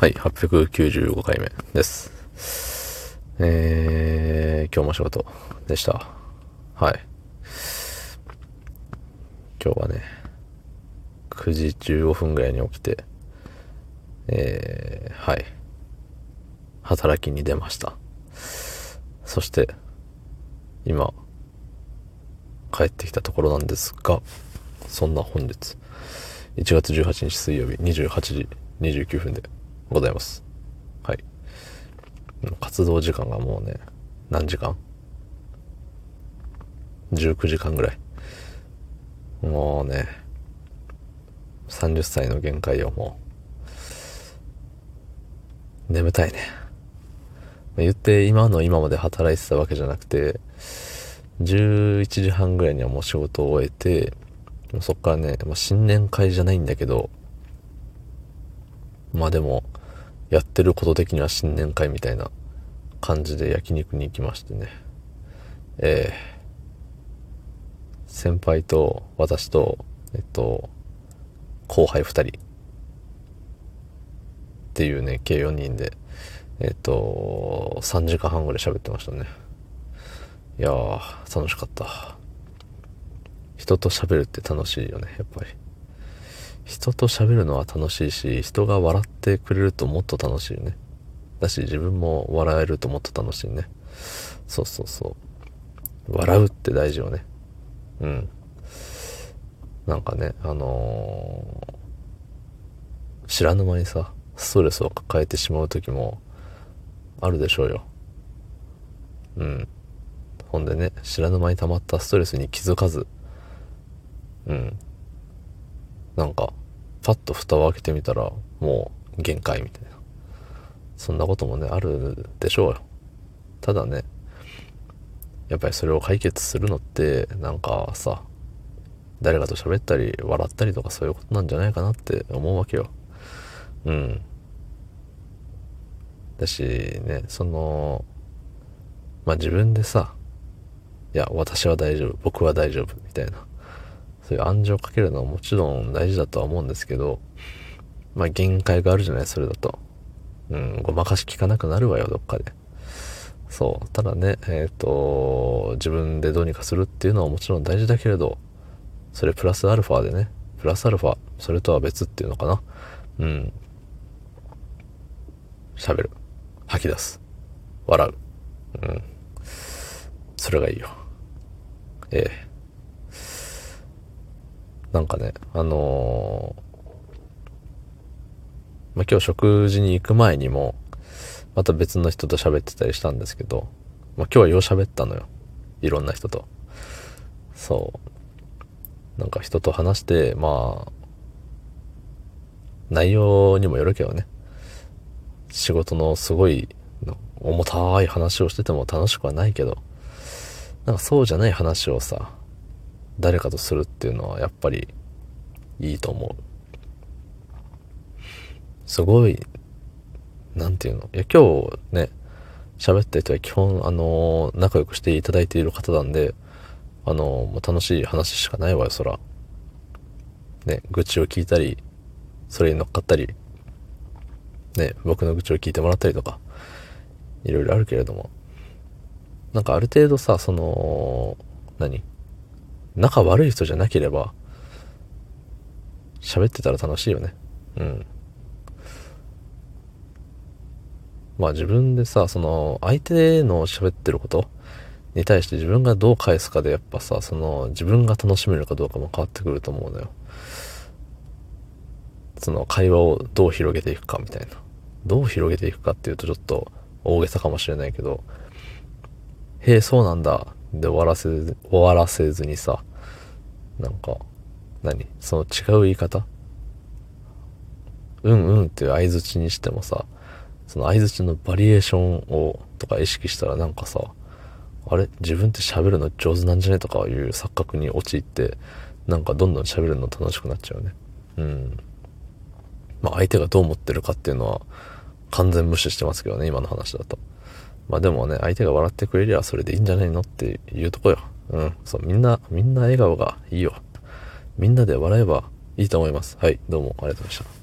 はい、895回目です。えー、今日も仕事でした。はい。今日はね、9時15分ぐらいに起きて、えー、はい。働きに出ました。そして、今、帰ってきたところなんですが、そんな本日、1月18日水曜日28時29分でございます。はい。活動時間がもうね、何時間 ?19 時間ぐらい。もうね、30歳の限界をもう、眠たいね。言って今の今まで働いてたわけじゃなくて、11時半ぐらいにはもう仕事を終えて、そっからね、まあ、新年会じゃないんだけど、まあでも、やってること的には新年会みたいな感じで焼肉に行きましてね。えー、先輩と私と、えっと、後輩二人っていうね、計4人で、えっと、3時間半ぐらい喋ってましたね。いやー、楽しかった。人と喋るって楽しいよね、やっぱり。人と喋るのは楽しいし、人が笑ってくれるともっと楽しいね。だし、自分も笑えるともっと楽しいね。そうそうそう。笑うって大事よね。うん。なんかね、あのー、知らぬ間にさ、ストレスを抱えてしまう時もあるでしょうよ。うん。ほんでね、知らぬ間に溜まったストレスに気づかず、うん。なんか、パッと蓋を開けてみたら、もう限界みたいな。そんなこともね、あるでしょうよ。ただね、やっぱりそれを解決するのって、なんかさ、誰かと喋ったり、笑ったりとかそういうことなんじゃないかなって思うわけよ。うん。だしね、その、まあ自分でさ、いや、私は大丈夫、僕は大丈夫、みたいな。そういう暗示をかけるのはもちろん大事だとは思うんですけど、まあ限界があるじゃない、それだと。うん、ごまかし聞かなくなるわよ、どっかで。そう。ただね、えっ、ー、と、自分でどうにかするっていうのはもちろん大事だけれど、それプラスアルファでね、プラスアルファ、それとは別っていうのかな。うん。喋る。吐き出す。笑う。うん。それがいいよ。ええ。なんかね、あのー、まあ、今日食事に行く前にも、また別の人と喋ってたりしたんですけど、まあ、今日はよう喋ったのよ。いろんな人と。そう。なんか人と話して、まあ、内容にもよるけどね。仕事のすごい重たい話をしてても楽しくはないけど、なんかそうじゃない話をさ、誰かとするっていうのはやっぱりいいと思う。すごい、なんていうの？いや、今日ね、喋った人は基本、あの仲良くしていただいている方なんで、あのもう楽しい話しかないわよ、そら。ね、愚痴を聞いたり、それに乗っかったり、ね、僕の愚痴を聞いてもらったりとか、いろいろあるけれども、なんかある程度さ、その、何？仲悪い人じゃなければ、喋ってたら楽しいよね。うん。まあ自分でさ、その、相手の喋ってることに対して自分がどう返すかでやっぱさ、その、自分が楽しめるかどうかも変わってくると思うのよ。その、会話をどう広げていくかみたいな。どう広げていくかっていうとちょっと大げさかもしれないけど、へえ、そうなんだ。で終わらせず、終わらせずにさ、なんか、何？その違う言い方？うんうんっていう相づちにしてもさ、その相づちのバリエーションを、とか意識したらなんかさ、あれ？自分って喋るの上手なんじゃねとかいう錯覚に陥って、なんかどんどん喋るの楽しくなっちゃうね。うん。まあ相手がどう思ってるかっていうのは完全無視してますけどね、今の話だと。まあでもね、相手が笑ってくれりゃそれでいいんじゃないのっていうとこよ。うん。そう、みんな、みんな笑顔がいいよ。みんなで笑えばいいと思います。はい、どうもありがとうございました。